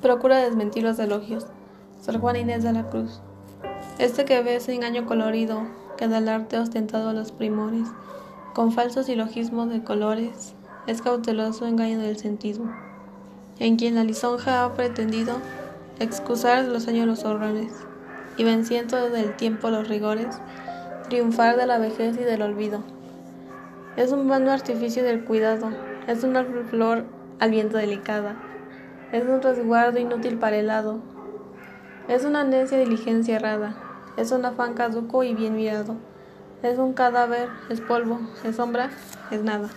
Procura desmentir los elogios. Sor Juana Inés de la Cruz. Este que ve ese engaño colorido que del arte ostentado a los primores, con falsos silogismos de colores, es cauteloso engaño del sentido, en quien la lisonja ha pretendido excusar los años los horrores, y venciendo del tiempo los rigores, triunfar de la vejez y del olvido. Es un vano artificio del cuidado, es una flor al viento delicada es un resguardo inútil para el hado. Es una necia diligencia errada, es un afán caduco y bien mirado. Es un cadáver, es polvo, es sombra, es nada.